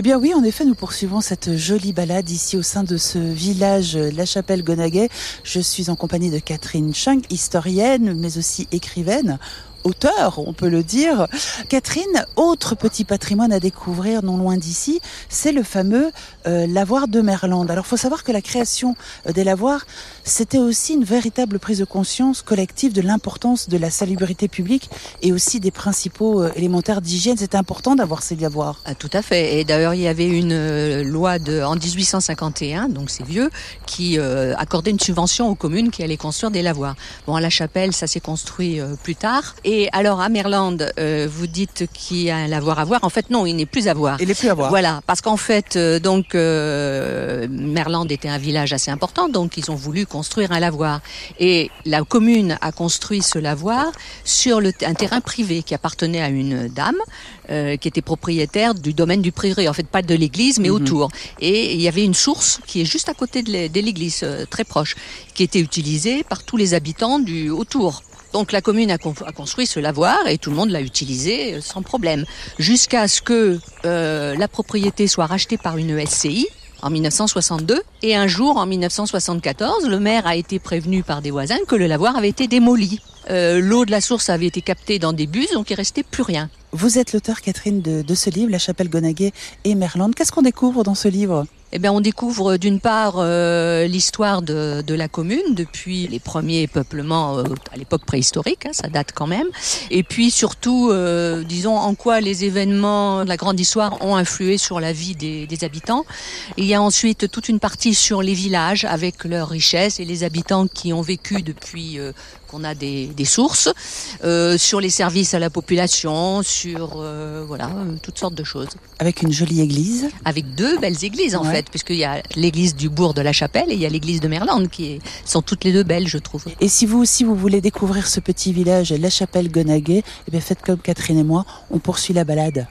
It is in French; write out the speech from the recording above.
Eh bien oui, en effet, nous poursuivons cette jolie balade ici au sein de ce village La Chapelle-Gonaguet. Je suis en compagnie de Catherine Chung, historienne, mais aussi écrivaine auteur, on peut le dire. Catherine, autre petit patrimoine à découvrir non loin d'ici, c'est le fameux euh, lavoir de Merlande. Alors, faut savoir que la création euh, des lavoirs, c'était aussi une véritable prise de conscience collective de l'importance de la salubrité publique et aussi des principaux euh, élémentaires d'hygiène. C'est important d'avoir ces lavoirs. Ah, tout à fait. Et d'ailleurs, il y avait une loi de, en 1851, donc c'est vieux, qui accordait une subvention aux communes qui allaient construire des lavoirs. Bon, à la chapelle, ça s'est construit plus tard. Alors à Merland, euh, vous dites qu'il y a un lavoir à voir. En fait, non, il n'est plus à voir. Il n'est plus à voir. Voilà, parce qu'en fait, euh, donc euh, Merland était un village assez important, donc ils ont voulu construire un lavoir. Et la commune a construit ce lavoir sur le, un terrain privé qui appartenait à une dame qui était propriétaire du domaine du prieuré. En fait, pas de l'église, mais mhm. autour. Et il y avait une source qui est juste à côté de l'église, très proche, qui était utilisée par tous les habitants du autour. Donc la commune a, construit ce lavoir et tout le monde l'a utilisé euh, sans problème. Jusqu'à ce que euh, la propriété soit rachetée par une SCI en 1962. Et un jour, en 1974, le maire a été prévenu par des voisins que le lavoir avait été démoli. Euh, l'eau de la source avait été captée dans des bus, donc il restait plus rien. Vous êtes l'auteur, Catherine, de, de, ce livre, La Chapelle Gonaguet et Merland. Qu'est-ce qu'on découvre dans ce livre? Eh bien, on découvre d'une part euh, l'histoire de, de, la commune depuis les premiers peuplements euh, à l'époque préhistorique, hein, ça date quand même, et puis surtout, euh, disons, en quoi les événements de la grande histoire ont influé sur la vie des, des, habitants. il y a ensuite toute une partie sur les villages avec leurs richesses et les habitants qui ont vécu depuis qu'on a des, des sources, sur les services à la population, sur voilà toutes sortes de choses. Avec une jolie église. Avec deux belles églises en fait puisqu'il y a l'église du bourg de la Chapelle et il y a l'église de Merlande qui sont toutes les deux belles, je trouve. Et si vous aussi vous voulez découvrir ce petit village, la Chapelle Gonaguet, eh bien faites comme Catherine et moi, on poursuit la balade.